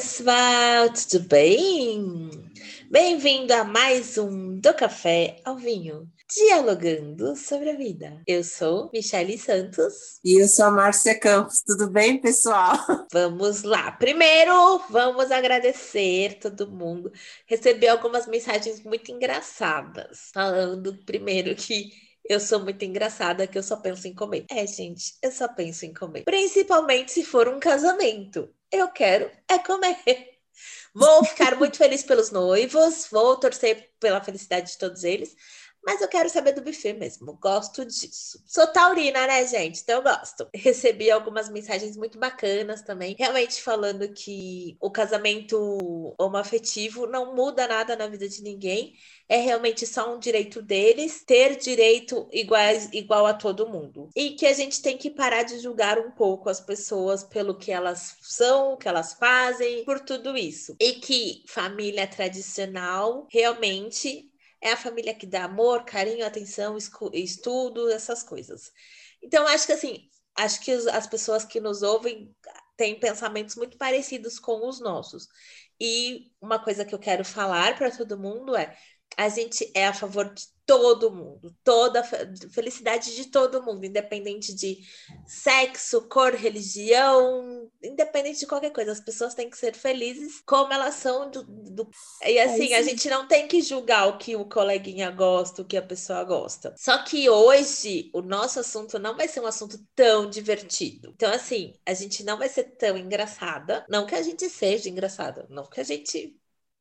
pessoal, tudo bem? Bem-vindo a mais um Do Café ao Vinho, dialogando sobre a vida. Eu sou Michele Santos. E eu sou a Márcia Campos. Tudo bem, pessoal? Vamos lá. Primeiro, vamos agradecer todo mundo. Recebi algumas mensagens muito engraçadas, falando primeiro que eu sou muito engraçada que eu só penso em comer. É, gente, eu só penso em comer. Principalmente se for um casamento. Eu quero é comer. Vou ficar muito feliz pelos noivos, vou torcer pela felicidade de todos eles, mas eu quero saber do buffet mesmo. Gosto disso. Sou taurina, né, gente? Então eu gosto. Recebi algumas mensagens muito bacanas também, realmente falando que o casamento homoafetivo não muda nada na vida de ninguém. É realmente só um direito deles ter direito iguais, igual a todo mundo. E que a gente tem que parar de julgar um pouco as pessoas pelo que elas são, o que elas fazem, por tudo isso. E que família tradicional realmente é a família que dá amor, carinho, atenção, estudo, essas coisas. Então, acho que assim, acho que as pessoas que nos ouvem têm pensamentos muito parecidos com os nossos. E uma coisa que eu quero falar para todo mundo é: a gente é a favor de todo mundo, toda a felicidade de todo mundo, independente de sexo, cor, religião, independente de qualquer coisa. As pessoas têm que ser felizes como elas são. Do, do... E é assim, é a gente não tem que julgar o que o coleguinha gosta, o que a pessoa gosta. Só que hoje o nosso assunto não vai ser um assunto tão divertido. Então, assim, a gente não vai ser tão engraçada. Não que a gente seja engraçada, não que a gente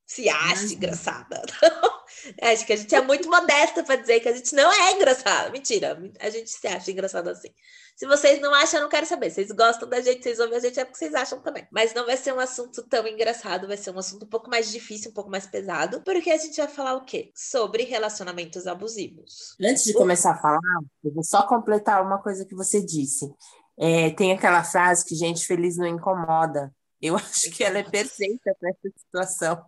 se acha engraçada. Acho que a gente é muito modesta para dizer que a gente não é engraçada. Mentira, a gente se acha engraçado assim. Se vocês não acham, eu não quero saber. Vocês gostam da gente, vocês ouvem a gente, é porque vocês acham também. Mas não vai ser um assunto tão engraçado, vai ser um assunto um pouco mais difícil, um pouco mais pesado, porque a gente vai falar o quê? Sobre relacionamentos abusivos. Antes de começar a falar, eu vou só completar uma coisa que você disse. É, tem aquela frase que gente feliz não incomoda. Eu acho que ela é perfeita para essa situação.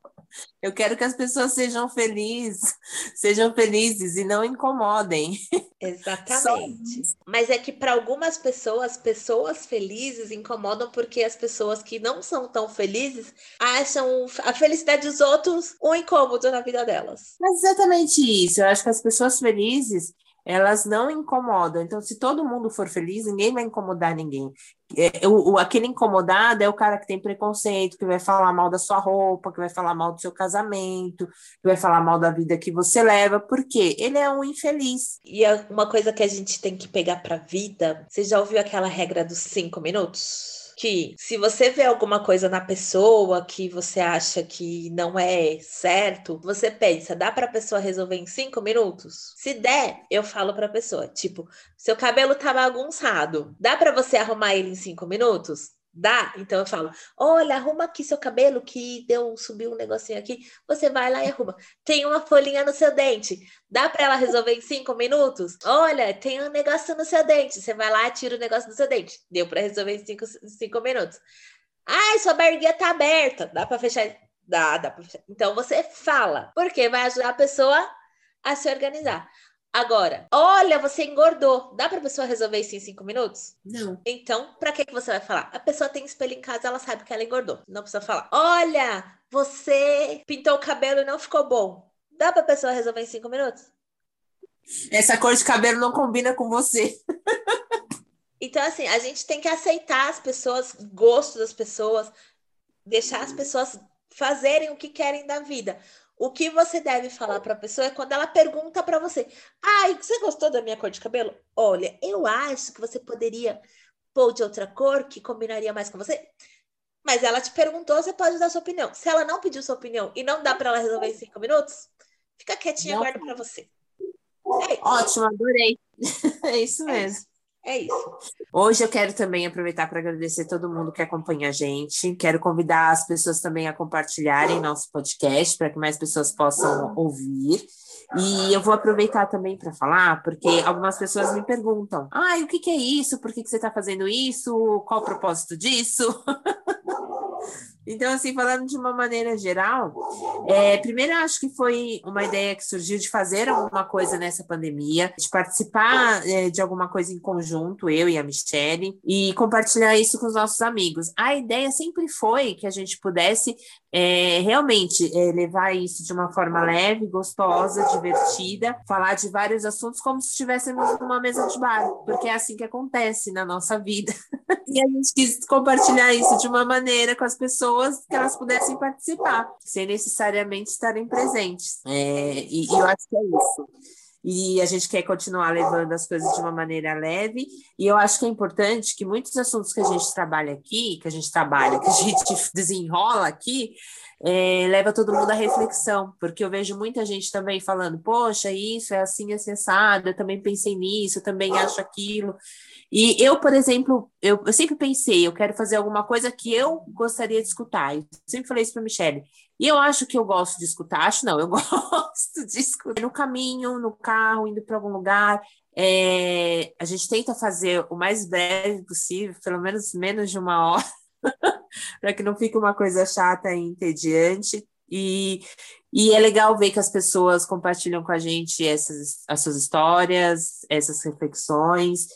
Eu quero que as pessoas sejam felizes, sejam felizes e não incomodem. Exatamente. Mas é que para algumas pessoas, pessoas felizes incomodam porque as pessoas que não são tão felizes acham a felicidade dos outros um incômodo na vida delas. Mas exatamente isso. Eu acho que as pessoas felizes elas não incomodam. Então, se todo mundo for feliz, ninguém vai incomodar ninguém. É, o, o, aquele incomodado é o cara que tem preconceito, que vai falar mal da sua roupa, que vai falar mal do seu casamento, que vai falar mal da vida que você leva, porque ele é um infeliz. E é uma coisa que a gente tem que pegar para a vida, você já ouviu aquela regra dos cinco minutos? Que se você vê alguma coisa na pessoa que você acha que não é certo, você pensa, dá para a pessoa resolver em cinco minutos? Se der, eu falo para a pessoa, tipo, seu cabelo tá bagunçado, dá para você arrumar ele em cinco minutos? Dá? Então eu falo: olha, arruma aqui seu cabelo que deu, subiu um negocinho aqui. Você vai lá e arruma. Tem uma folhinha no seu dente. Dá para ela resolver em cinco minutos? Olha, tem um negócio no seu dente. Você vai lá e tira o negócio do seu dente. Deu para resolver em cinco, cinco minutos. Ai, sua barriguinha tá aberta. Dá para fechar? Dá, dá pra fechar. Então você fala, porque vai ajudar a pessoa a se organizar. Agora, olha, você engordou. Dá para a pessoa resolver isso em cinco minutos? Não. Então, para que, que você vai falar? A pessoa tem espelho em casa, ela sabe que ela engordou. Não precisa falar. Olha, você pintou o cabelo e não ficou bom. Dá para a pessoa resolver em cinco minutos? Essa cor de cabelo não combina com você. então, assim, a gente tem que aceitar as pessoas, gosto das pessoas, deixar as pessoas fazerem o que querem da vida. O que você deve falar para a pessoa é quando ela pergunta para você: "Ai, você gostou da minha cor de cabelo? Olha, eu acho que você poderia pôr de outra cor que combinaria mais com você." Mas ela te perguntou, você pode dar sua opinião. Se ela não pediu sua opinião e não dá para ela resolver em cinco minutos, fica quietinha, guarda para você. É Ótimo, adorei. é isso mesmo. É isso. Hoje eu quero também aproveitar para agradecer todo mundo que acompanha a gente. Quero convidar as pessoas também a compartilharem nosso podcast para que mais pessoas possam ouvir. E eu vou aproveitar também para falar, porque algumas pessoas me perguntam: ah, o que, que é isso? Por que, que você está fazendo isso? Qual o propósito disso? Então, assim, falando de uma maneira geral, é, primeiro acho que foi uma ideia que surgiu de fazer alguma coisa nessa pandemia, de participar é, de alguma coisa em conjunto, eu e a Michelle, e compartilhar isso com os nossos amigos. A ideia sempre foi que a gente pudesse é, realmente é, levar isso de uma forma leve, gostosa, divertida, falar de vários assuntos como se estivéssemos numa mesa de bar, porque é assim que acontece na nossa vida. e a gente quis compartilhar isso de uma maneira com as pessoas que elas pudessem participar, sem necessariamente estarem presentes. É, e, e eu acho que é isso e a gente quer continuar levando as coisas de uma maneira leve. E eu acho que é importante que muitos assuntos que a gente trabalha aqui, que a gente trabalha, que a gente desenrola aqui, é, leva todo mundo à reflexão, porque eu vejo muita gente também falando, poxa, isso é assim acessado, eu também pensei nisso, eu também acho aquilo. E eu, por exemplo, eu, eu, sempre pensei, eu quero fazer alguma coisa que eu gostaria de escutar. Eu sempre falei isso para Michelle. E eu acho que eu gosto de escutar, acho não, eu gosto de escutar no caminho, no carro, indo para algum lugar. É, a gente tenta fazer o mais breve possível, pelo menos menos de uma hora, para que não fique uma coisa chata e entediante. E, e é legal ver que as pessoas compartilham com a gente essas as suas histórias, essas reflexões.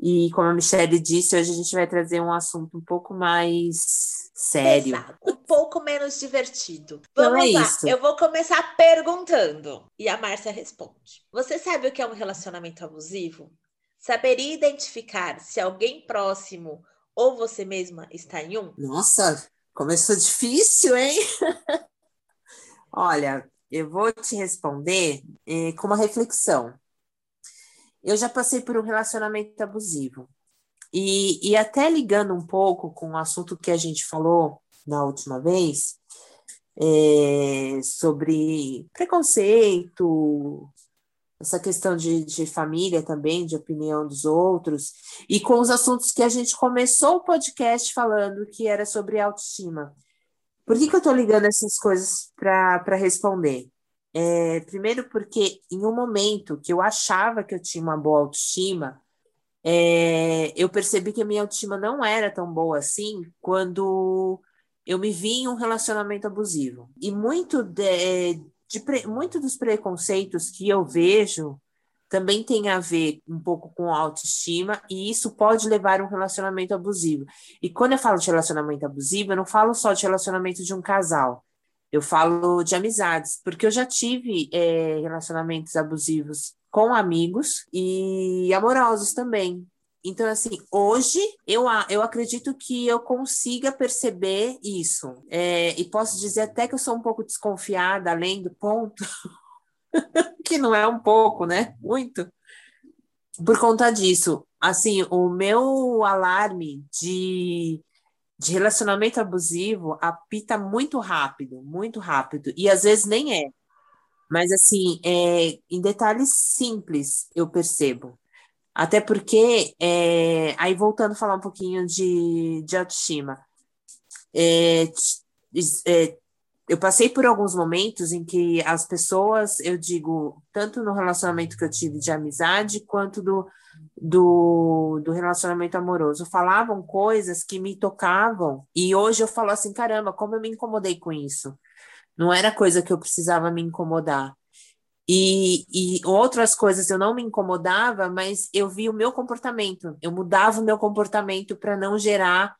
E como a Michelle disse, hoje a gente vai trazer um assunto um pouco mais sério. Exato. Um pouco menos divertido. Então Vamos então é lá, isso. eu vou começar perguntando. E a Márcia responde. Você sabe o que é um relacionamento abusivo? Saberia identificar se alguém próximo ou você mesma está em um? Nossa, começou difícil, hein? Olha, eu vou te responder eh, com uma reflexão. Eu já passei por um relacionamento abusivo. E, e até ligando um pouco com o assunto que a gente falou na última vez, é, sobre preconceito, essa questão de, de família também, de opinião dos outros, e com os assuntos que a gente começou o podcast falando, que era sobre autoestima. Por que, que eu estou ligando essas coisas para responder? É, primeiro, porque em um momento que eu achava que eu tinha uma boa autoestima, é, eu percebi que a minha autoestima não era tão boa assim quando eu me vi em um relacionamento abusivo. E muito, de, de, muito dos preconceitos que eu vejo também tem a ver um pouco com autoestima, e isso pode levar a um relacionamento abusivo. E quando eu falo de relacionamento abusivo, eu não falo só de relacionamento de um casal. Eu falo de amizades, porque eu já tive é, relacionamentos abusivos com amigos e amorosos também. Então, assim, hoje eu, eu acredito que eu consiga perceber isso. É, e posso dizer até que eu sou um pouco desconfiada, além do ponto, que não é um pouco, né? Muito. Por conta disso, assim, o meu alarme de de relacionamento abusivo apita muito rápido, muito rápido, e às vezes nem é. Mas, assim, é, em detalhes simples eu percebo. Até porque, é, aí voltando a falar um pouquinho de, de autoestima, é, é, eu passei por alguns momentos em que as pessoas, eu digo, tanto no relacionamento que eu tive de amizade, quanto do, do, do relacionamento amoroso. Falavam coisas que me tocavam, e hoje eu falo assim: caramba, como eu me incomodei com isso. Não era coisa que eu precisava me incomodar. E, e outras coisas eu não me incomodava, mas eu vi o meu comportamento, eu mudava o meu comportamento para não gerar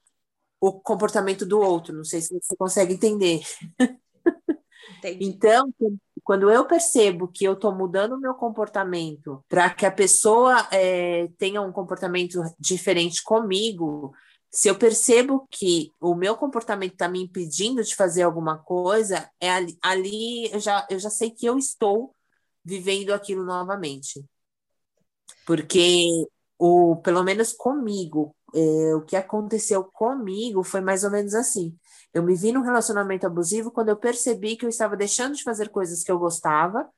o comportamento do outro. Não sei se você consegue entender. Entendi. Então, quando eu percebo que eu estou mudando o meu comportamento para que a pessoa é, tenha um comportamento diferente comigo, se eu percebo que o meu comportamento está me impedindo de fazer alguma coisa, é ali, ali eu, já, eu já sei que eu estou vivendo aquilo novamente. Porque, o, pelo menos comigo, é, o que aconteceu comigo foi mais ou menos assim. Eu me vi num relacionamento abusivo quando eu percebi que eu estava deixando de fazer coisas que eu gostava,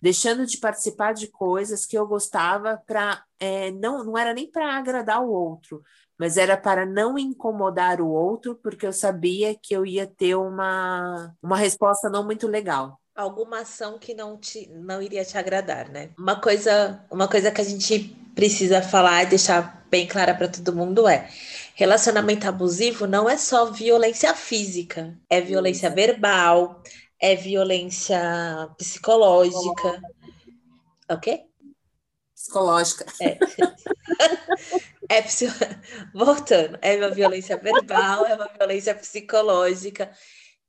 deixando de participar de coisas que eu gostava para é, não não era nem para agradar o outro, mas era para não incomodar o outro, porque eu sabia que eu ia ter uma uma resposta não muito legal alguma ação que não te não iria te agradar, né? Uma coisa, uma coisa que a gente precisa falar e deixar bem clara para todo mundo é Relacionamento abusivo não é só violência física, é violência verbal, é violência psicológica. O quê? Psicológica. É. é Voltando, é uma violência verbal, é uma violência psicológica,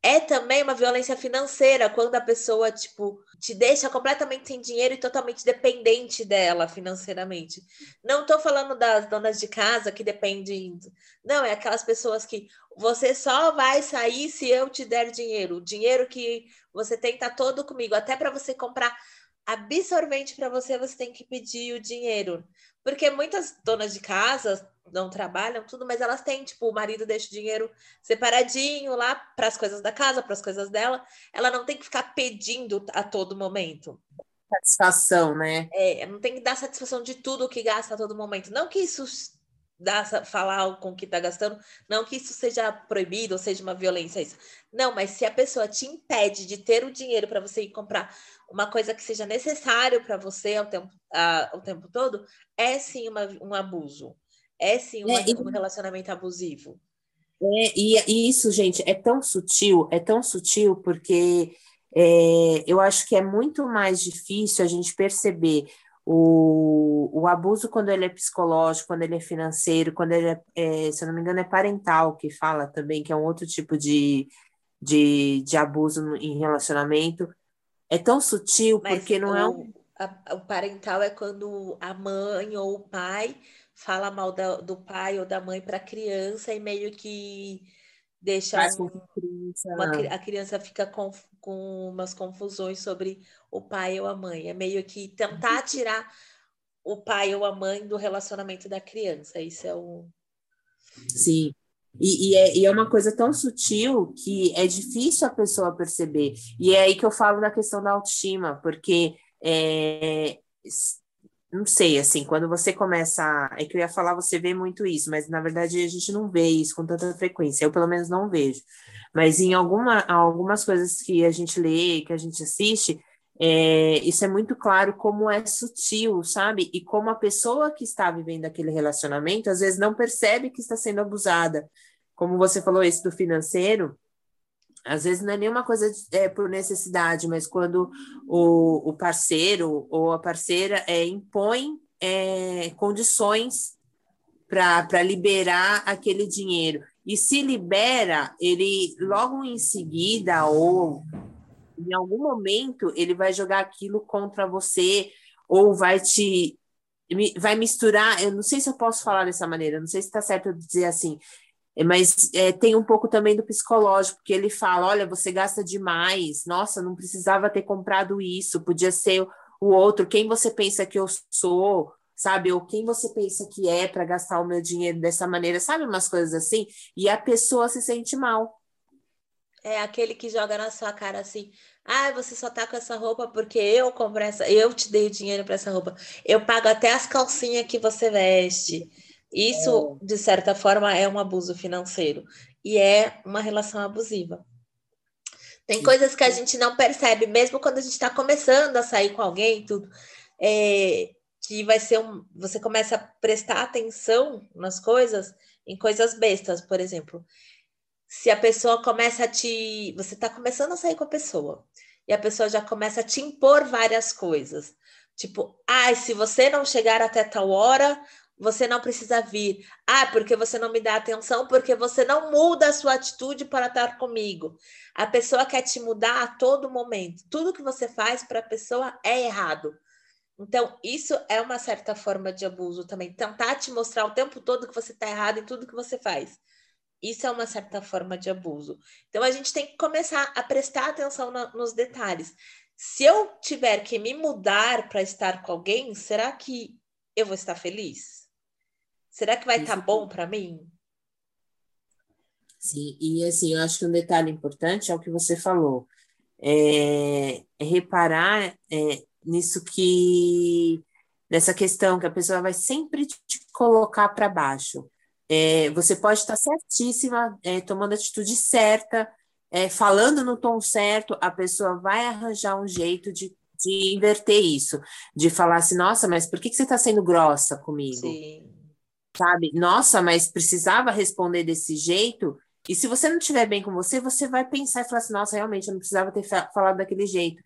é também uma violência financeira, quando a pessoa, tipo, te deixa completamente sem dinheiro e totalmente dependente dela financeiramente. Não estou falando das donas de casa que dependem. Não, é aquelas pessoas que você só vai sair se eu te der dinheiro. O dinheiro que você tem tá todo comigo. Até para você comprar absorvente para você, você tem que pedir o dinheiro. Porque muitas donas de casa não trabalham, tudo, mas elas têm, tipo, o marido deixa o dinheiro separadinho lá para as coisas da casa, para as coisas dela. Ela não tem que ficar pedindo a todo momento. Satisfação, né? É, não tem que dar satisfação de tudo que gasta a todo momento. Não que isso dá, falar com o que está gastando, não que isso seja proibido ou seja uma violência isso. Não, mas se a pessoa te impede de ter o dinheiro para você ir comprar uma coisa que seja necessário para você ao tempo, o tempo todo, é sim uma, um abuso. É sim uma, é, um relacionamento abusivo. É, e, e, isso, gente, é tão sutil, é tão sutil, porque é, eu acho que é muito mais difícil a gente perceber o, o abuso quando ele é psicológico, quando ele é financeiro, quando ele é, é, se eu não me engano, é parental que fala também, que é um outro tipo de, de, de abuso em relacionamento. É tão sutil Mas porque não o, é um. A, o parental é quando a mãe ou o pai fala mal da, do pai ou da mãe para a criança e meio que deixa um, uma, a criança fica com, com umas confusões sobre o pai ou a mãe. É meio que tentar tirar o pai ou a mãe do relacionamento da criança. Isso é o. Sim. E, e, é, e é uma coisa tão sutil que é difícil a pessoa perceber. E é aí que eu falo da questão da autoestima, porque é, não sei, assim, quando você começa. É que eu ia falar, você vê muito isso, mas na verdade a gente não vê isso com tanta frequência, eu pelo menos não vejo. Mas em alguma, algumas coisas que a gente lê, que a gente assiste, é, isso é muito claro como é sutil, sabe? E como a pessoa que está vivendo aquele relacionamento às vezes não percebe que está sendo abusada. Como você falou, esse do financeiro, às vezes não é nenhuma coisa é, por necessidade, mas quando o, o parceiro ou a parceira é, impõe é, condições para liberar aquele dinheiro. E se libera, ele logo em seguida ou em algum momento ele vai jogar aquilo contra você ou vai te vai misturar. Eu não sei se eu posso falar dessa maneira, não sei se está certo dizer assim, mas é, tem um pouco também do psicológico, que ele fala: olha, você gasta demais, nossa, não precisava ter comprado isso, podia ser o outro, quem você pensa que eu sou, sabe? Ou quem você pensa que é para gastar o meu dinheiro dessa maneira, sabe? Umas coisas assim, e a pessoa se sente mal. É aquele que joga na sua cara assim: ah, você só tá com essa roupa porque eu comprei essa, eu te dei dinheiro para essa roupa, eu pago até as calcinhas que você veste. Isso, é. de certa forma, é um abuso financeiro e é uma relação abusiva. Tem coisas que a gente não percebe, mesmo quando a gente está começando a sair com alguém, tudo, é, que vai ser um. Você começa a prestar atenção nas coisas, em coisas bestas, por exemplo. Se a pessoa começa a te. Você está começando a sair com a pessoa, e a pessoa já começa a te impor várias coisas. Tipo, ai, ah, se você não chegar até tal hora, você não precisa vir. Ah, porque você não me dá atenção, porque você não muda a sua atitude para estar comigo. A pessoa quer te mudar a todo momento. Tudo que você faz para a pessoa é errado. Então, isso é uma certa forma de abuso também. Tentar te mostrar o tempo todo que você está errado em tudo que você faz. Isso é uma certa forma de abuso. Então, a gente tem que começar a prestar atenção no, nos detalhes. Se eu tiver que me mudar para estar com alguém, será que eu vou estar feliz? Será que vai estar tá bom para mim? Sim, e assim, eu acho que um detalhe importante é o que você falou. É, é reparar é, nisso que nessa questão que a pessoa vai sempre te colocar para baixo. É, você pode estar certíssima, é, tomando a atitude certa, é, falando no tom certo, a pessoa vai arranjar um jeito de, de inverter isso, de falar assim, nossa, mas por que, que você está sendo grossa comigo? Sim. Sabe? Nossa, mas precisava responder desse jeito. E se você não estiver bem com você, você vai pensar e falar assim: nossa, realmente, eu não precisava ter falado daquele jeito.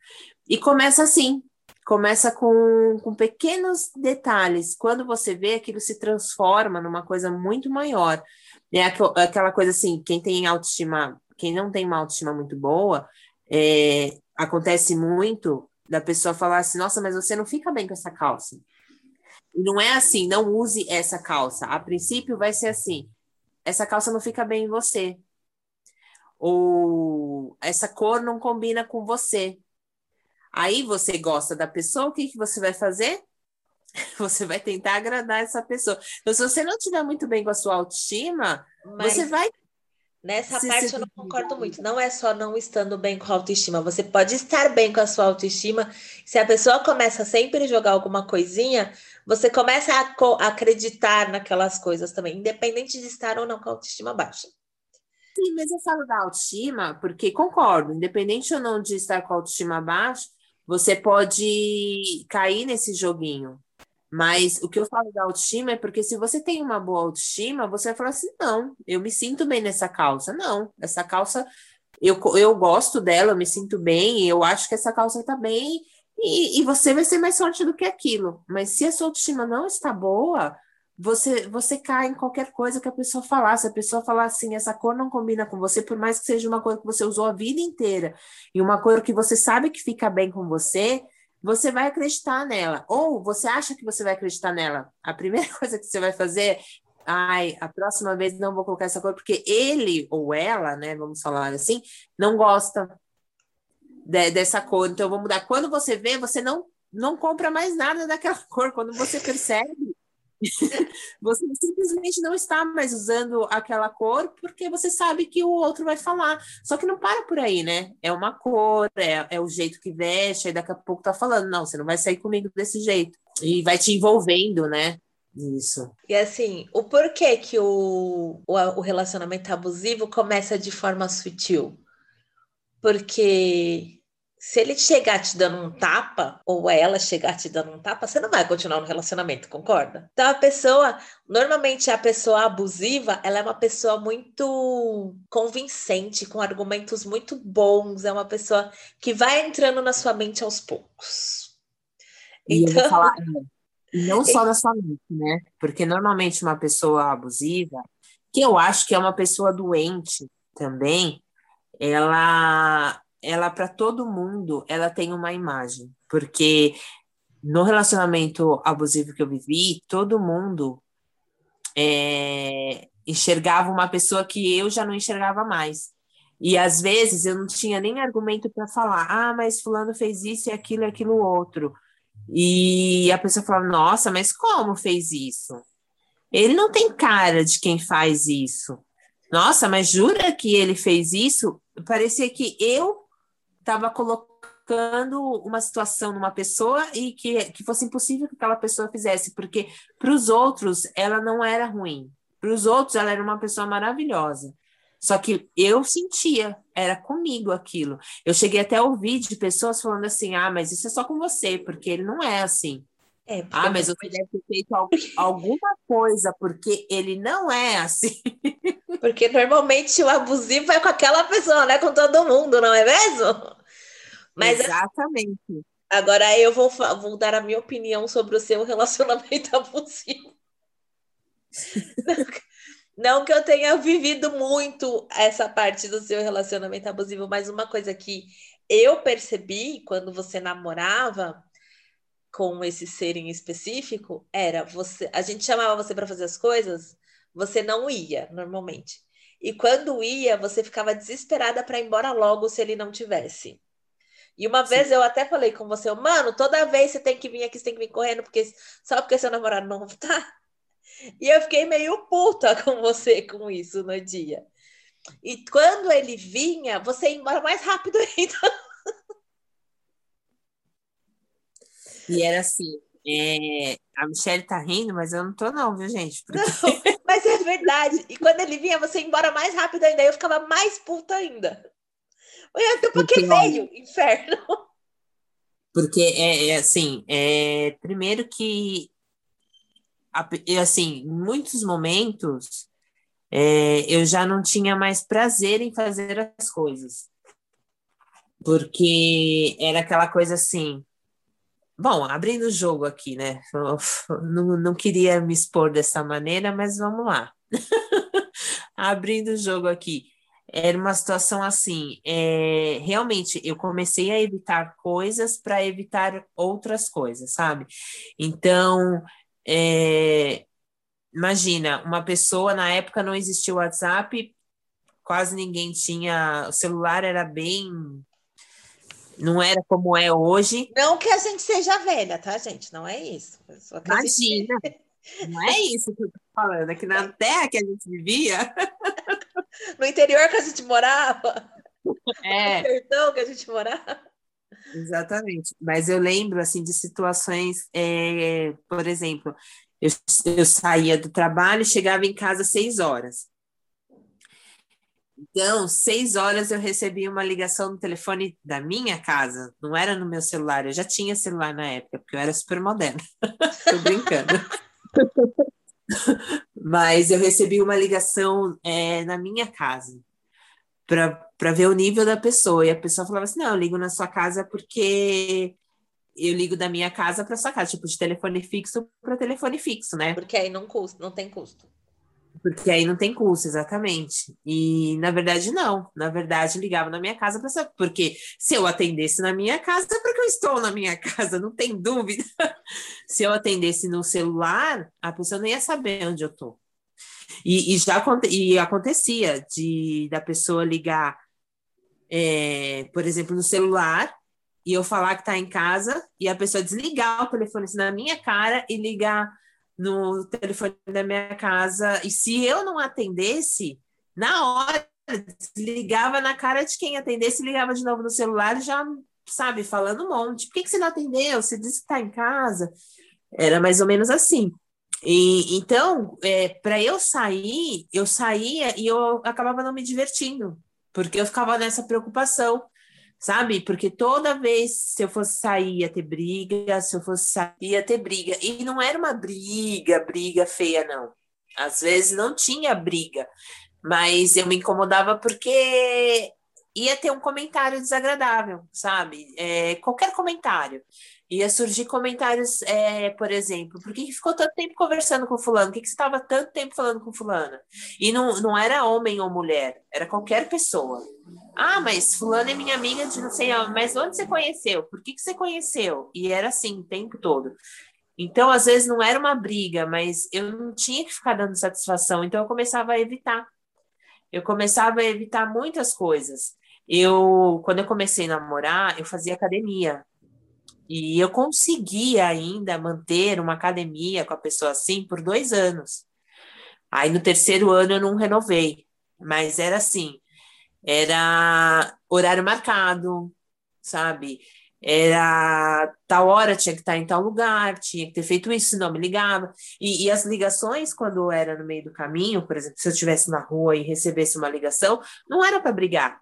E começa assim, começa com, com pequenos detalhes. Quando você vê, aquilo se transforma numa coisa muito maior. É aquela coisa assim: quem tem autoestima, quem não tem uma autoestima muito boa, é, acontece muito da pessoa falar assim: nossa, mas você não fica bem com essa calça. Não é assim, não use essa calça. A princípio vai ser assim: essa calça não fica bem em você. Ou essa cor não combina com você. Aí você gosta da pessoa, o que, que você vai fazer? Você vai tentar agradar essa pessoa. Então, se você não estiver muito bem com a sua autoestima, Mas... você vai Nessa se, parte se... eu não concordo muito. Não é só não estando bem com a autoestima. Você pode estar bem com a sua autoestima. Se a pessoa começa sempre a jogar alguma coisinha, você começa a acreditar naquelas coisas também, independente de estar ou não com a autoestima baixa. Sim, mas eu falo da autoestima porque concordo, independente ou não de estar com a autoestima baixa, você pode cair nesse joguinho. Mas o que eu falo da autoestima é porque se você tem uma boa autoestima, você vai falar assim: não, eu me sinto bem nessa calça. Não, essa calça, eu, eu gosto dela, eu me sinto bem, eu acho que essa calça tá bem, e, e você vai ser mais forte do que aquilo. Mas se a sua autoestima não está boa, você, você cai em qualquer coisa que a pessoa falar. Se a pessoa falar assim, essa cor não combina com você, por mais que seja uma cor que você usou a vida inteira, e uma cor que você sabe que fica bem com você, você vai acreditar nela. Ou você acha que você vai acreditar nela. A primeira coisa que você vai fazer, ai, a próxima vez não vou colocar essa cor, porque ele ou ela, né, vamos falar assim, não gosta de, dessa cor. Então, eu vou mudar. Quando você vê, você não, não compra mais nada daquela cor. Quando você percebe, você simplesmente não está mais usando aquela cor porque você sabe que o outro vai falar. Só que não para por aí, né? É uma cor, é, é o jeito que veste, aí daqui a pouco tá falando, não, você não vai sair comigo desse jeito. E vai te envolvendo, né? Isso. E assim, o porquê que o, o, o relacionamento abusivo começa de forma sutil? Porque se ele chegar te dando um tapa, ou ela chegar te dando um tapa, você não vai continuar no relacionamento, concorda? Então a pessoa, normalmente a pessoa abusiva, ela é uma pessoa muito convincente, com argumentos muito bons, é uma pessoa que vai entrando na sua mente aos poucos. E então... falar, e não só na sua mente, né? Porque normalmente uma pessoa abusiva, que eu acho que é uma pessoa doente também, ela ela para todo mundo, ela tem uma imagem, porque no relacionamento abusivo que eu vivi, todo mundo é, enxergava uma pessoa que eu já não enxergava mais. E às vezes eu não tinha nem argumento para falar, ah, mas fulano fez isso e aquilo e aquilo outro. E a pessoa falava, nossa, mas como fez isso? Ele não tem cara de quem faz isso. Nossa, mas jura que ele fez isso? Parecia que eu estava colocando uma situação numa pessoa e que, que fosse impossível que aquela pessoa fizesse, porque para os outros ela não era ruim, para os outros ela era uma pessoa maravilhosa. Só que eu sentia, era comigo aquilo. Eu cheguei até a ouvir de pessoas falando assim: ah, mas isso é só com você, porque ele não é assim. É, ah, mas você deve ter feito alguma coisa, porque ele não é assim. Porque normalmente o abusivo é com aquela pessoa, não é com todo mundo, não é mesmo? Mas Exatamente. Agora eu vou, vou dar a minha opinião sobre o seu relacionamento abusivo. Não que eu tenha vivido muito essa parte do seu relacionamento abusivo, mas uma coisa que eu percebi quando você namorava com esse ser em específico era você, a gente chamava você para fazer as coisas, você não ia normalmente. E quando ia, você ficava desesperada para ir embora logo se ele não tivesse. E uma Sim. vez eu até falei com você, mano, toda vez você tem que vir aqui, você tem que vir correndo, porque só porque seu namorado não tá. E eu fiquei meio puta com você com isso no dia. E quando ele vinha, você ia embora mais rápido ainda. E era assim, é, a Michelle tá rindo, mas eu não tô não, viu, gente? Porque... Não, mas é verdade. E quando ele vinha, você ia embora mais rápido ainda. Eu ficava mais puta ainda. Então, por que veio, inferno? Porque, é, é assim, é, primeiro que assim, em muitos momentos, é, eu já não tinha mais prazer em fazer as coisas. Porque era aquela coisa assim. Bom, abrindo o jogo aqui, né? Não, não queria me expor dessa maneira, mas vamos lá. abrindo o jogo aqui. Era uma situação assim, é, realmente eu comecei a evitar coisas para evitar outras coisas, sabe? Então, é, imagina, uma pessoa, na época não existia WhatsApp, quase ninguém tinha, o celular era bem. Não era como é hoje. Não que a gente seja velha, tá, gente? Não é isso. Imagina. Gente... Não é isso que eu tô falando, é que na terra que a gente vivia. No interior que a gente morava. É. No sertão que a gente morava. Exatamente. Mas eu lembro assim de situações, é, por exemplo, eu, eu saía do trabalho, chegava em casa às seis horas. Então, seis horas eu recebi uma ligação no telefone da minha casa, não era no meu celular, eu já tinha celular na época, porque eu era super moderna. Tô brincando. Mas eu recebi uma ligação é, na minha casa para ver o nível da pessoa. E a pessoa falava assim: não, eu ligo na sua casa porque eu ligo da minha casa para sua casa, tipo de telefone fixo para telefone fixo, né? Porque aí não custa, não tem custo. Porque aí não tem custo, exatamente. E na verdade não, na verdade ligava na minha casa para saber, porque se eu atendesse na minha casa, é porque eu estou na minha casa, não tem dúvida. se eu atendesse no celular, a pessoa não ia saber onde eu estou. E, e, já e acontecia de da pessoa ligar, é, por exemplo, no celular e eu falar que está em casa e a pessoa desligar o telefone assim, na minha cara e ligar no telefone da minha casa. E se eu não atendesse, na hora desligava na cara de quem atendesse, ligava de novo no celular, já sabe, falando um monte. Por que, que você não atendeu? Você disse que está em casa. Era mais ou menos assim. E, então, é, para eu sair, eu saía e eu acabava não me divertindo, porque eu ficava nessa preocupação sabe? Porque toda vez se eu fosse sair ia ter briga, se eu fosse sair ia ter briga. E não era uma briga, briga feia, não. Às vezes não tinha briga, mas eu me incomodava porque ia ter um comentário desagradável, sabe? É, qualquer comentário. Ia surgir comentários, é, por exemplo, por que ficou tanto tempo conversando com fulano? Por que, que você estava tanto tempo falando com fulano? E não, não era homem ou mulher, era qualquer pessoa. Ah, mas fulano é minha amiga de não sei, mas onde você conheceu? Por que, que você conheceu? E era assim o tempo todo. Então, às vezes, não era uma briga, mas eu não tinha que ficar dando satisfação, então eu começava a evitar. Eu começava a evitar muitas coisas. Eu, quando eu comecei a namorar, eu fazia academia. E eu conseguia ainda manter uma academia com a pessoa assim por dois anos. Aí no terceiro ano eu não renovei, mas era assim, era horário marcado, sabe? Era tal hora tinha que estar em tal lugar, tinha que ter feito isso, senão me ligava. E, e as ligações, quando era no meio do caminho, por exemplo, se eu estivesse na rua e recebesse uma ligação, não era para brigar,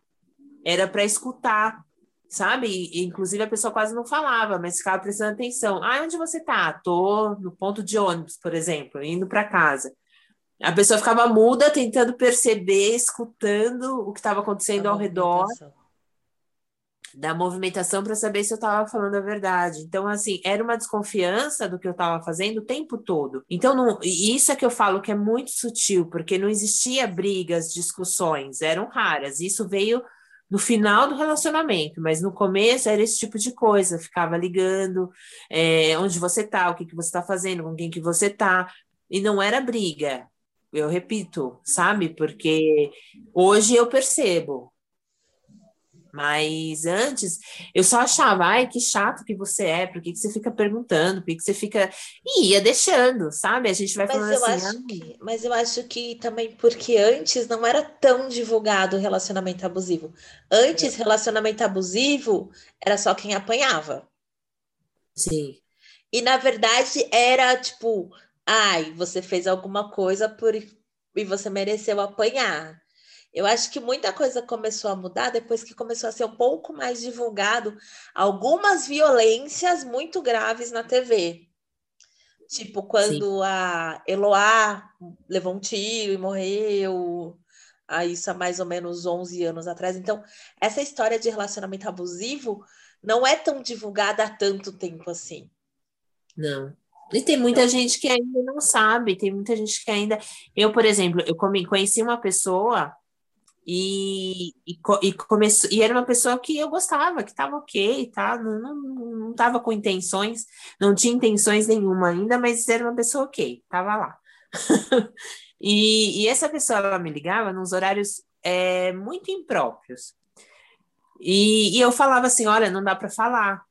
era para escutar, sabe? E, inclusive a pessoa quase não falava, mas ficava prestando atenção. Ah, onde você tá? Tô no ponto de ônibus, por exemplo, indo para casa. A pessoa ficava muda, tentando perceber, escutando o que estava acontecendo ao redor da movimentação para saber se eu estava falando a verdade. Então, assim, era uma desconfiança do que eu estava fazendo o tempo todo. Então, não, isso é que eu falo que é muito sutil, porque não existia brigas, discussões, eram raras. Isso veio no final do relacionamento, mas no começo era esse tipo de coisa, ficava ligando, é, onde você tá, o que, que você está fazendo, com quem que você tá, e não era briga, eu repito, sabe? Porque hoje eu percebo, mas antes eu só achava, ai, que chato que você é, por que, que você fica perguntando, por que, que você fica. E ia deixando, sabe? A gente vai mas falando eu assim. Acho que, mas eu acho que também porque antes não era tão divulgado o relacionamento abusivo. Antes, relacionamento abusivo era só quem apanhava. Sim. E na verdade era tipo, ai, você fez alguma coisa por... e você mereceu apanhar. Eu acho que muita coisa começou a mudar depois que começou a ser um pouco mais divulgado algumas violências muito graves na TV. Tipo, quando Sim. a Eloá levou um tiro e morreu, a isso há mais ou menos 11 anos atrás. Então, essa história de relacionamento abusivo não é tão divulgada há tanto tempo assim. Não. E tem muita não. gente que ainda não sabe, tem muita gente que ainda. Eu, por exemplo, eu conheci uma pessoa e, e, e, começou, e era uma pessoa que eu gostava, que estava ok, tá? Não, não, não com intenções, não tinha intenções nenhuma ainda, mas era uma pessoa ok, tava lá. e, e, essa pessoa ela me ligava nos horários é, muito impróprios. E, e eu falava assim: olha, não dá para falar.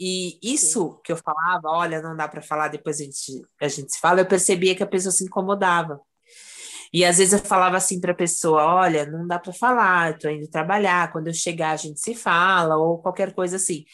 E isso Sim. que eu falava, olha, não dá para falar, depois a gente, a gente se fala, eu percebia que a pessoa se incomodava. E às vezes eu falava assim para a pessoa: olha, não dá para falar, estou indo trabalhar, quando eu chegar a gente se fala, ou qualquer coisa assim.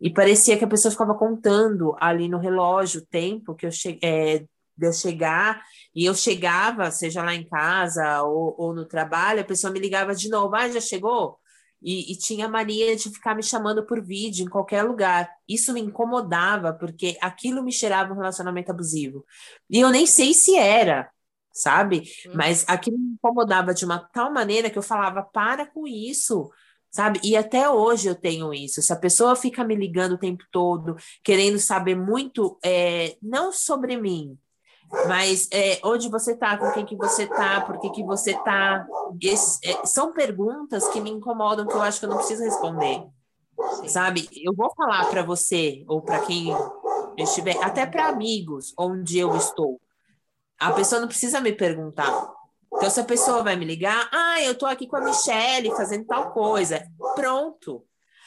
E parecia que a pessoa ficava contando ali no relógio o tempo que eu che é, de eu chegar, e eu chegava, seja lá em casa ou, ou no trabalho, a pessoa me ligava de novo: ah, já chegou? E, e, tinha mania de ficar me chamando por vídeo em qualquer lugar. Isso me incomodava, porque aquilo me cheirava um relacionamento abusivo. E eu nem sei se era, sabe? Hum. Mas aquilo me incomodava de uma tal maneira que eu falava, para com isso, sabe? E até hoje eu tenho isso. Se a pessoa fica me ligando o tempo todo, querendo saber muito, é, não sobre mim, mas é, onde você tá, com quem que você tá, por que que você tá, Esse, é, são perguntas que me incomodam, que eu acho que eu não preciso responder, Sim. sabe? Eu vou falar para você, ou para quem estiver, até para amigos, onde eu estou, a pessoa não precisa me perguntar. Então, se a pessoa vai me ligar, ah, eu estou aqui com a Michelle fazendo tal coisa. Pronto.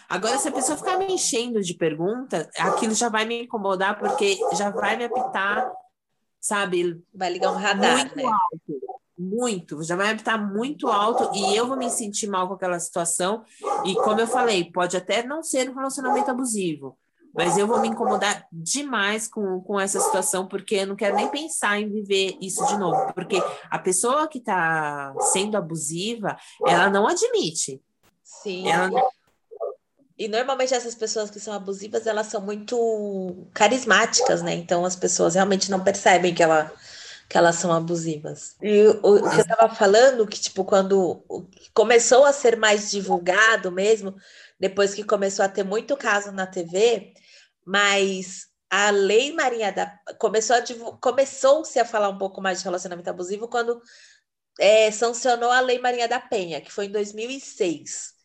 Agora, se a pessoa ficar me enchendo de perguntas, aquilo já vai me incomodar, porque já vai me apitar, sabe? Vai ligar um radar. Muito né? alto. Muito. Já vai apitar muito alto e eu vou me sentir mal com aquela situação. E, como eu falei, pode até não ser um relacionamento abusivo mas eu vou me incomodar demais com, com essa situação, porque eu não quero nem pensar em viver isso de novo. Porque a pessoa que está sendo abusiva, ela não admite. Sim. Ela... E normalmente essas pessoas que são abusivas, elas são muito carismáticas, né? Então as pessoas realmente não percebem que, ela, que elas são abusivas. E o, o que eu estava falando, que tipo, quando começou a ser mais divulgado mesmo, depois que começou a ter muito caso na TV, mas a Lei Maria da começou a começou-se a falar um pouco mais de relacionamento abusivo quando é, sancionou a Lei Maria da Penha, que foi em 2006.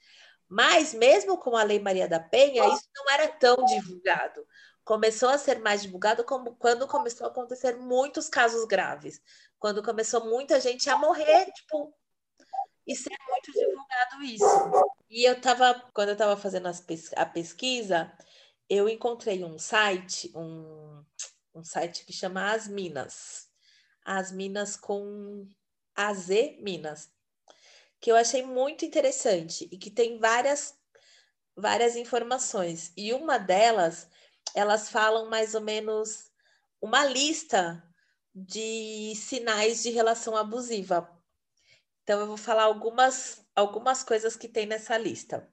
Mas mesmo com a Lei Maria da Penha, isso não era tão divulgado. Começou a ser mais divulgado como quando começou a acontecer muitos casos graves, quando começou muita gente a morrer, tipo, e ser muito divulgado isso. E eu tava, quando eu estava fazendo pes a pesquisa, eu encontrei um site, um, um site que chama As Minas. As Minas com AZ Minas, que eu achei muito interessante e que tem várias várias informações. E uma delas, elas falam mais ou menos uma lista de sinais de relação abusiva. Então eu vou falar algumas algumas coisas que tem nessa lista.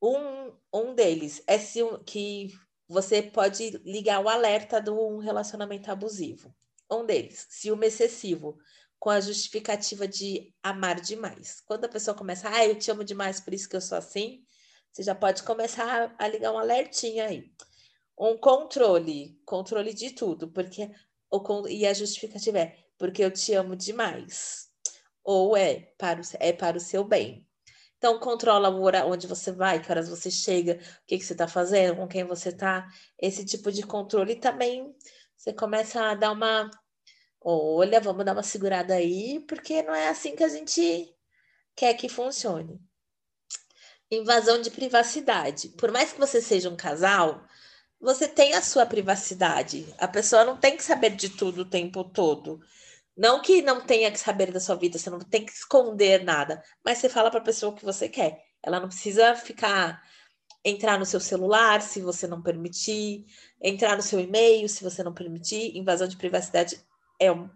Um, um deles é se, que você pode ligar o alerta de um relacionamento abusivo. Um deles, ciúme excessivo, com a justificativa de amar demais. Quando a pessoa começa, ah, eu te amo demais, por isso que eu sou assim, você já pode começar a, ligar um alertinho aí. Um controle, controle de tudo, porque o, e a justificativa é porque eu te amo demais. Ou é para o, é para o seu bem. Então, controla o horário, onde você vai, que horas você chega, o que, que você está fazendo, com quem você está. Esse tipo de controle também você começa a dar uma. Olha, vamos dar uma segurada aí, porque não é assim que a gente quer que funcione. Invasão de privacidade. Por mais que você seja um casal, você tem a sua privacidade. A pessoa não tem que saber de tudo o tempo todo. Não que não tenha que saber da sua vida, você não tem que esconder nada, mas você fala para a pessoa o que você quer. Ela não precisa ficar entrar no seu celular se você não permitir, entrar no seu e-mail se você não permitir. Invasão de privacidade é um,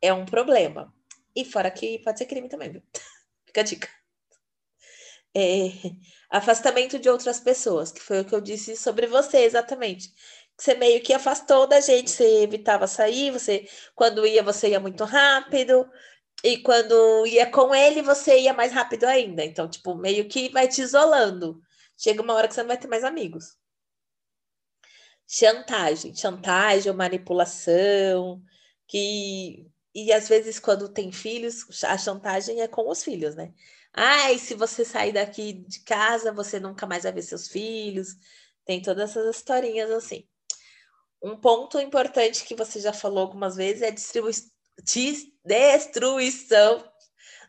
é um problema. E fora que pode ser crime também, viu? Fica a dica. É, afastamento de outras pessoas, que foi o que eu disse sobre você exatamente. Você meio que afastou da gente, você evitava sair, você quando ia, você ia muito rápido, e quando ia com ele, você ia mais rápido ainda. Então, tipo, meio que vai te isolando. Chega uma hora que você não vai ter mais amigos. Chantagem, chantagem manipulação, que e às vezes quando tem filhos, a chantagem é com os filhos, né? Ai, se você sair daqui de casa, você nunca mais vai ver seus filhos. Tem todas essas historinhas assim. Um ponto importante que você já falou algumas vezes é distribui destruição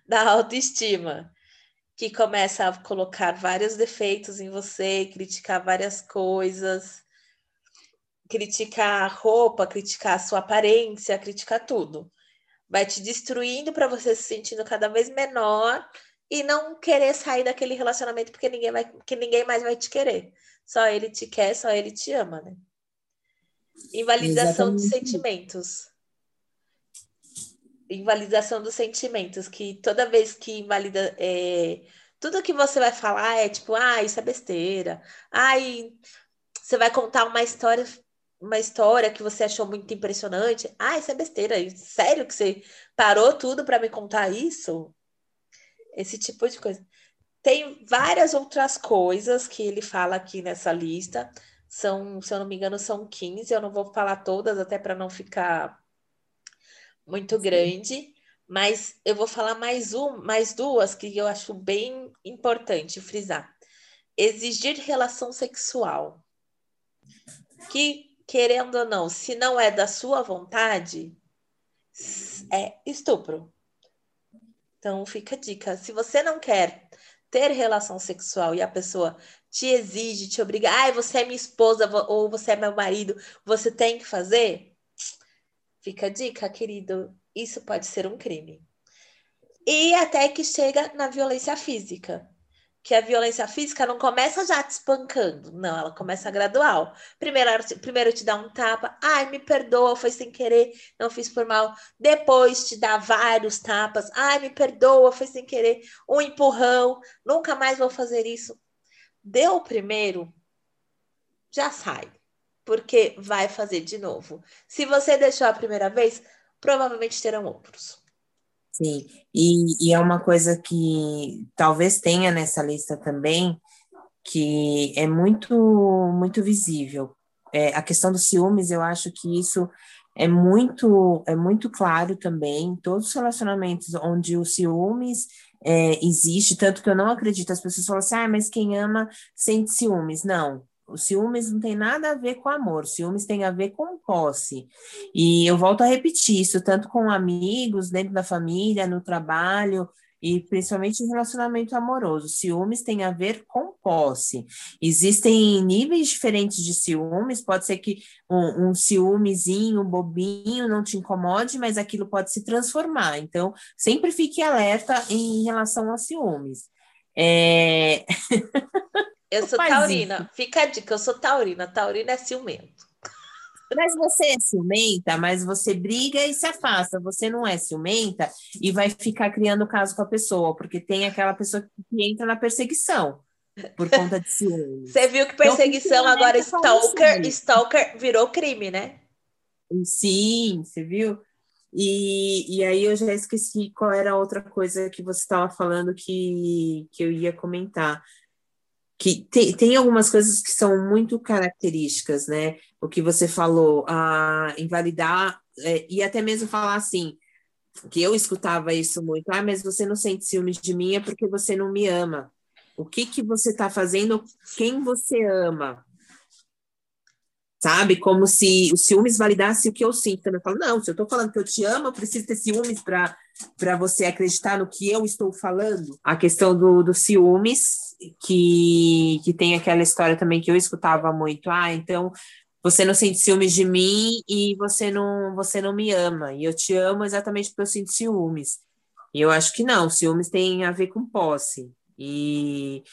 da autoestima, que começa a colocar vários defeitos em você, criticar várias coisas, criticar a roupa, criticar a sua aparência, criticar tudo. Vai te destruindo para você se sentindo cada vez menor e não querer sair daquele relacionamento porque ninguém vai, que ninguém mais vai te querer. Só ele te quer, só ele te ama, né? Invalidação Exatamente. de sentimentos. Invalidação dos sentimentos, que toda vez que invalida. É, tudo que você vai falar é tipo, ah, isso é besteira. Ai, você vai contar uma história, uma história que você achou muito impressionante. Ah, isso é besteira. Sério que você parou tudo para me contar isso? Esse tipo de coisa. Tem várias outras coisas que ele fala aqui nessa lista são, se eu não me engano, são 15. Eu não vou falar todas, até para não ficar muito Sim. grande. Mas eu vou falar mais um, mais duas que eu acho bem importante frisar. Exigir relação sexual. Que, querendo ou não, se não é da sua vontade, é estupro. Então fica a dica. Se você não quer ter relação sexual e a pessoa te exige, te obriga, ai, você é minha esposa ou você é meu marido, você tem que fazer? Fica a dica, querido, isso pode ser um crime. E até que chega na violência física que a violência física não começa já te espancando, não, ela começa gradual. Primeiro, primeiro te dá um tapa, ai, me perdoa, foi sem querer, não fiz por mal. Depois te dá vários tapas, ai, me perdoa, foi sem querer, um empurrão, nunca mais vou fazer isso. Deu o primeiro, já sai, porque vai fazer de novo. Se você deixou a primeira vez, provavelmente terão outros. Sim, e, e é uma coisa que talvez tenha nessa lista também, que é muito, muito visível. É, a questão dos ciúmes, eu acho que isso é muito, é muito claro também. Todos os relacionamentos onde o ciúmes é, existe, tanto que eu não acredito, as pessoas falam assim, ah, mas quem ama sente ciúmes. Não, o ciúmes não tem nada a ver com amor, o ciúmes tem a ver com posse. E eu volto a repetir isso, tanto com amigos, dentro da família, no trabalho, e principalmente em relacionamento amoroso. Ciúmes tem a ver com posse. Existem níveis diferentes de ciúmes, pode ser que um, um ciúmezinho, um bobinho não te incomode, mas aquilo pode se transformar. Então, sempre fique alerta em relação a ciúmes. É... Eu sou taurina. Fica a dica, eu sou taurina. Taurina é ciumento. Mas você é ciumenta, mas você briga e se afasta. Você não é ciumenta e vai ficar criando caso com a pessoa, porque tem aquela pessoa que entra na perseguição por conta de ciúme. Você viu que então, perseguição então, agora, stalker, stalker virou crime, né? Sim, você viu? E, e aí eu já esqueci qual era a outra coisa que você estava falando que, que eu ia comentar que tem, tem algumas coisas que são muito características, né? O que você falou, a invalidar, é, e até mesmo falar assim, que eu escutava isso muito, ah, mas você não sente ciúmes de mim é porque você não me ama. O que que você está fazendo? Quem você ama? Sabe? Como se o ciúmes validasse o que eu sinto. Eu falo, não, se eu estou falando que eu te amo, eu preciso ter ciúmes para você acreditar no que eu estou falando. A questão do, do ciúmes que, que tem aquela história também que eu escutava muito. Ah, então você não sente ciúmes de mim e você não, você não me ama. E eu te amo exatamente porque eu sinto ciúmes. E eu acho que não, ciúmes tem a ver com posse. E,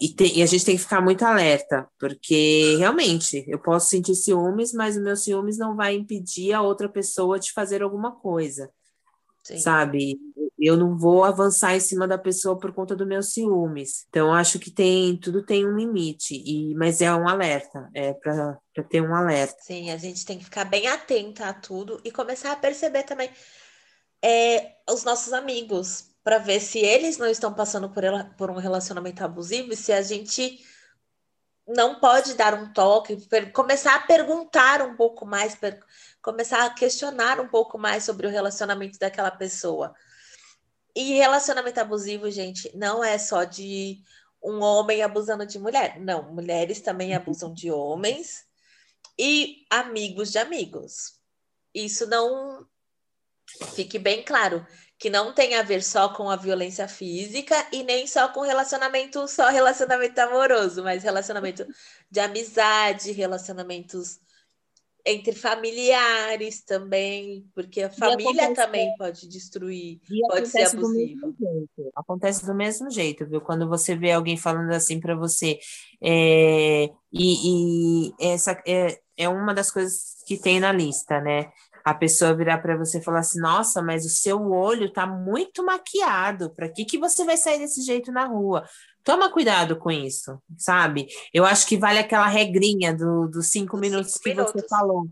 e, tem, e, a gente tem que ficar muito alerta, porque realmente eu posso sentir ciúmes, mas o meu ciúmes não vai impedir a outra pessoa de fazer alguma coisa. Sim. sabe? Eu não vou avançar em cima da pessoa por conta dos meus ciúmes. Então, acho que tem tudo tem um limite, e mas é um alerta, é para ter um alerta. Sim, a gente tem que ficar bem atenta a tudo e começar a perceber também é, os nossos amigos, para ver se eles não estão passando por, ela, por um relacionamento abusivo e se a gente não pode dar um toque, começar a perguntar um pouco mais, começar a questionar um pouco mais sobre o relacionamento daquela pessoa. E relacionamento abusivo, gente, não é só de um homem abusando de mulher. Não, mulheres também abusam de homens e amigos de amigos. Isso não fique bem claro que não tem a ver só com a violência física e nem só com relacionamento, só relacionamento amoroso, mas relacionamento de amizade, relacionamentos entre familiares também, porque a família também pode destruir, pode ser abusiva. Do acontece do mesmo jeito, viu? Quando você vê alguém falando assim para você, é, e, e, essa é, é uma das coisas que tem na lista, né? A pessoa virar para você e falar assim: Nossa, mas o seu olho tá muito maquiado. Para que que você vai sair desse jeito na rua? Toma cuidado com isso, sabe? Eu acho que vale aquela regrinha dos do cinco minutos cinco que minutos. você falou,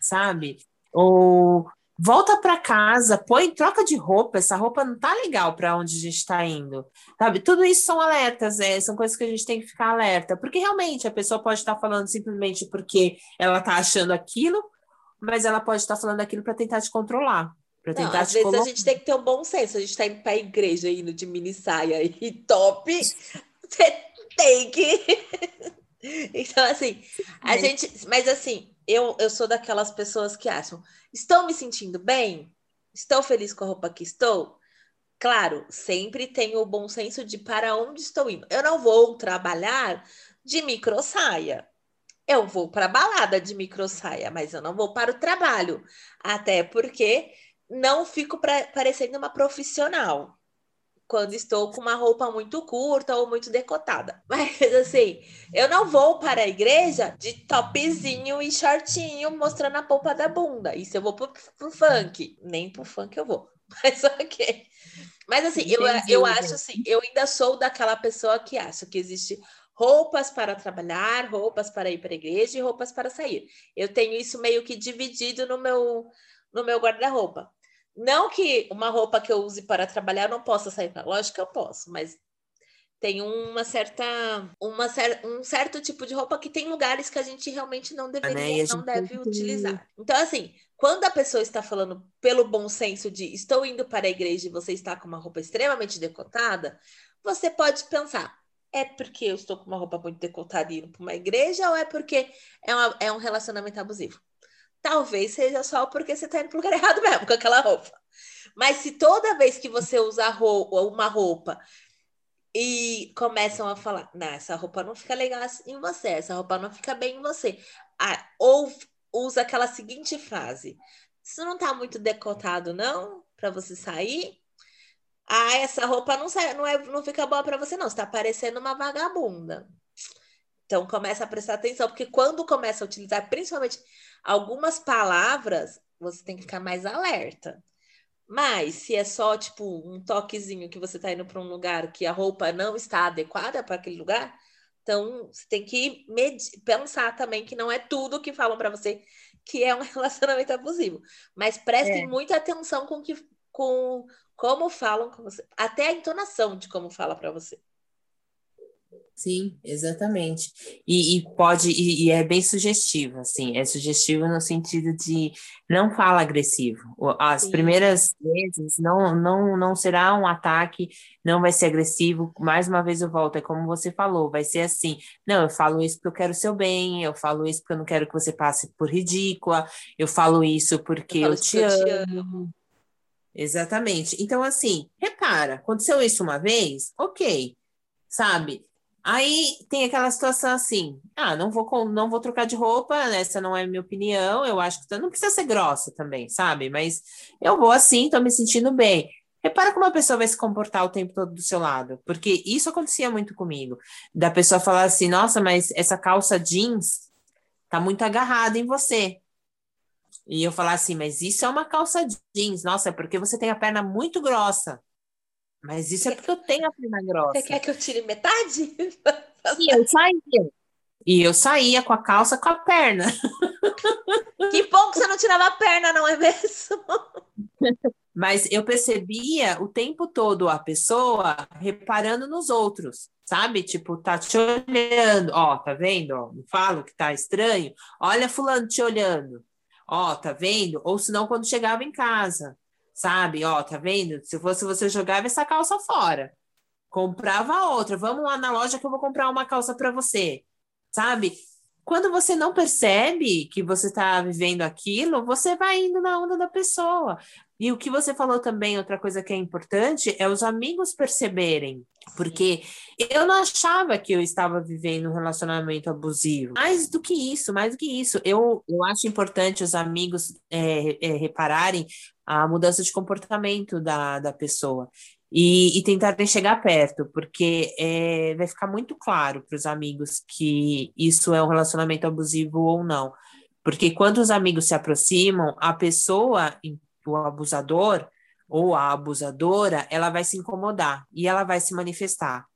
sabe? Ou volta para casa, põe, troca de roupa, essa roupa não tá legal para onde a gente está indo, sabe? Tudo isso são alertas, é, são coisas que a gente tem que ficar alerta, porque realmente a pessoa pode estar tá falando simplesmente porque ela tá achando aquilo, mas ela pode estar falando aquilo para tentar te controlar. Pra tentar não, às vezes colocar. a gente tem que ter um bom senso. A gente está indo para a igreja indo de mini saia e top. Você tem que. então, assim, a gente. Mas assim, eu, eu sou daquelas pessoas que acham: estou me sentindo bem? Estou feliz com a roupa que estou? Claro, sempre tenho o bom senso de para onde estou indo. Eu não vou trabalhar de micro saia. Eu vou para balada de micro saia, mas eu não vou para o trabalho. Até porque não fico pra, parecendo uma profissional quando estou com uma roupa muito curta ou muito decotada. Mas assim, eu não vou para a igreja de topzinho e shortinho mostrando a polpa da bunda. Isso eu vou pro, pro funk. Nem pro funk eu vou. Mas ok. Mas assim, eu, eu acho assim, eu ainda sou daquela pessoa que acha que existe roupas para trabalhar, roupas para ir para a igreja e roupas para sair. Eu tenho isso meio que dividido no meu no meu guarda-roupa. Não que uma roupa que eu use para trabalhar eu não possa sair para lógico que eu posso, mas tem uma certa, uma cer um certo tipo de roupa que tem lugares que a gente realmente não deveria, né? não deve utilizar. Então, assim, quando a pessoa está falando pelo bom senso de estou indo para a igreja e você está com uma roupa extremamente decotada, você pode pensar, é porque eu estou com uma roupa muito decotada e indo para uma igreja ou é porque é, uma, é um relacionamento abusivo? Talvez seja só porque você está indo para o lugar errado mesmo com aquela roupa. Mas se toda vez que você usa roupa, uma roupa e começam a falar, não, essa roupa não fica legal em você, essa roupa não fica bem em você. Ah, ou usa aquela seguinte frase: Isso não está muito decotado, não? Para você sair? Ah, essa roupa não, sai, não, é, não fica boa para você, não. Você está parecendo uma vagabunda. Então começa a prestar atenção, porque quando começa a utilizar, principalmente algumas palavras, você tem que ficar mais alerta. Mas se é só tipo um toquezinho que você está indo para um lugar que a roupa não está adequada para aquele lugar, então você tem que pensar também que não é tudo que falam para você que é um relacionamento abusivo. Mas prestem é. muita atenção com que com como falam com você, até a entonação de como fala para você. Sim, exatamente. E, e pode, e, e, é bem sugestivo, assim, é sugestivo no sentido de não fala agressivo. As Sim. primeiras vezes não, não, não será um ataque, não vai ser agressivo. Mais uma vez eu volto, é como você falou, vai ser assim: não, eu falo isso porque eu quero o seu bem, eu falo isso porque eu não quero que você passe por ridícula, eu falo isso porque eu, eu te, amo. te amo. Exatamente. Então, assim, repara, aconteceu isso uma vez, ok, sabe? Aí tem aquela situação assim: ah, não vou, não vou trocar de roupa, essa não é minha opinião, eu acho que não precisa ser grossa também, sabe? Mas eu vou assim, tô me sentindo bem. Repara como a pessoa vai se comportar o tempo todo do seu lado, porque isso acontecia muito comigo, da pessoa falar assim: nossa, mas essa calça jeans tá muito agarrada em você. E eu falar assim, mas isso é uma calça jeans. Nossa, é porque você tem a perna muito grossa. Mas isso é porque eu tenho a perna grossa. Você quer que eu tire metade? E eu saía. E eu saía com a calça com a perna. Que bom que você não tirava a perna, não é mesmo? Mas eu percebia o tempo todo a pessoa reparando nos outros, sabe? Tipo, tá te olhando, ó, tá vendo? Ó, não falo que tá estranho. Olha fulano te olhando. Ó, tá vendo? Ou senão quando chegava em casa, sabe? Ó, tá vendo? Se fosse você jogava essa calça fora. Comprava outra. Vamos lá na loja que eu vou comprar uma calça para você. Sabe? Quando você não percebe que você está vivendo aquilo, você vai indo na onda da pessoa. E o que você falou também, outra coisa que é importante, é os amigos perceberem. Porque eu não achava que eu estava vivendo um relacionamento abusivo. Mais do que isso, mais do que isso. Eu, eu acho importante os amigos é, é, repararem a mudança de comportamento da, da pessoa e, e tentarem chegar perto, porque é, vai ficar muito claro para os amigos que isso é um relacionamento abusivo ou não. Porque quando os amigos se aproximam, a pessoa, o abusador ou a abusadora, ela vai se incomodar e ela vai se manifestar,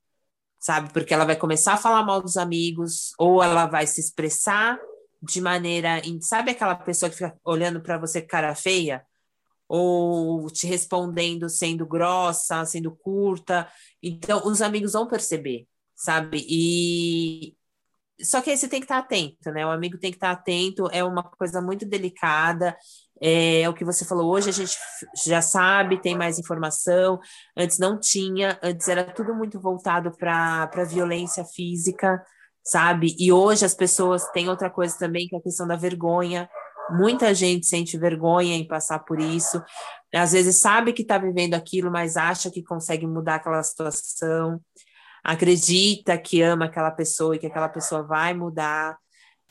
sabe? Porque ela vai começar a falar mal dos amigos, ou ela vai se expressar de maneira. Sabe aquela pessoa que fica olhando para você cara feia? ou te respondendo sendo grossa, sendo curta. Então, os amigos vão perceber, sabe? E só que aí você tem que estar atento, né? O amigo tem que estar atento, é uma coisa muito delicada. É, o que você falou hoje, a gente já sabe, tem mais informação. Antes não tinha, antes era tudo muito voltado para a violência física, sabe? E hoje as pessoas têm outra coisa também, que é a questão da vergonha. Muita gente sente vergonha em passar por isso. Às vezes sabe que está vivendo aquilo, mas acha que consegue mudar aquela situação. Acredita que ama aquela pessoa e que aquela pessoa vai mudar.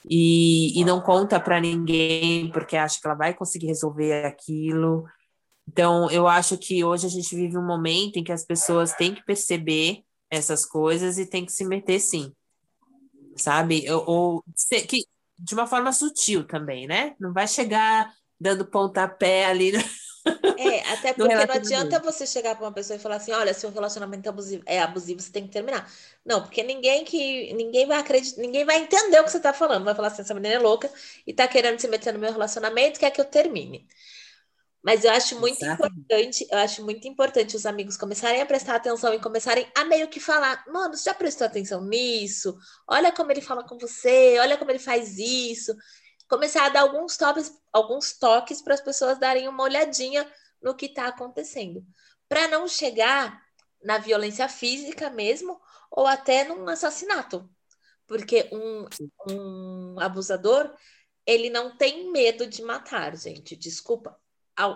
E, e não conta para ninguém porque acha que ela vai conseguir resolver aquilo. Então, eu acho que hoje a gente vive um momento em que as pessoas têm que perceber essas coisas e têm que se meter sim. Sabe? Ou, ou que, de uma forma sutil também, né? Não vai chegar dando pontapé ali. É, até porque não adianta você chegar para uma pessoa e falar assim: olha, se o relacionamento é abusivo, é abusivo, você tem que terminar. Não, porque ninguém que ninguém vai acreditar, ninguém vai entender o que você está falando. Vai falar assim: essa menina é louca e está querendo se meter no meu relacionamento, quer que eu termine. Mas eu acho muito Exatamente. importante, eu acho muito importante os amigos começarem a prestar atenção e começarem a meio que falar, mano, você já prestou atenção nisso? Olha como ele fala com você, olha como ele faz isso. Começar a dar alguns toques, alguns toques para as pessoas darem uma olhadinha no que está acontecendo. Para não chegar na violência física mesmo, ou até num assassinato. Porque um, um abusador, ele não tem medo de matar, gente. Desculpa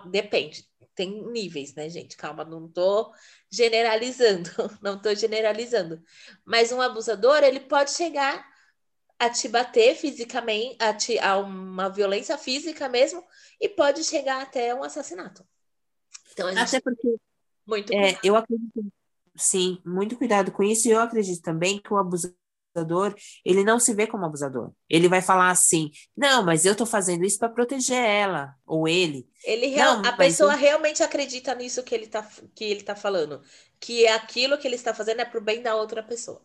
Depende, tem níveis, né, gente? Calma, não tô generalizando, não tô generalizando. Mas um abusador, ele pode chegar a te bater fisicamente, a, te, a uma violência física mesmo, e pode chegar até um assassinato. Então, Até porque muito é, eu acredito, sim, muito cuidado com isso, e eu acredito também que o abusador ele não se vê como abusador. Ele vai falar assim: não, mas eu estou fazendo isso para proteger ela ou ele. Ele real, não, a pessoa eu... realmente acredita nisso que ele está que ele tá falando, que é aquilo que ele está fazendo é para o bem da outra pessoa.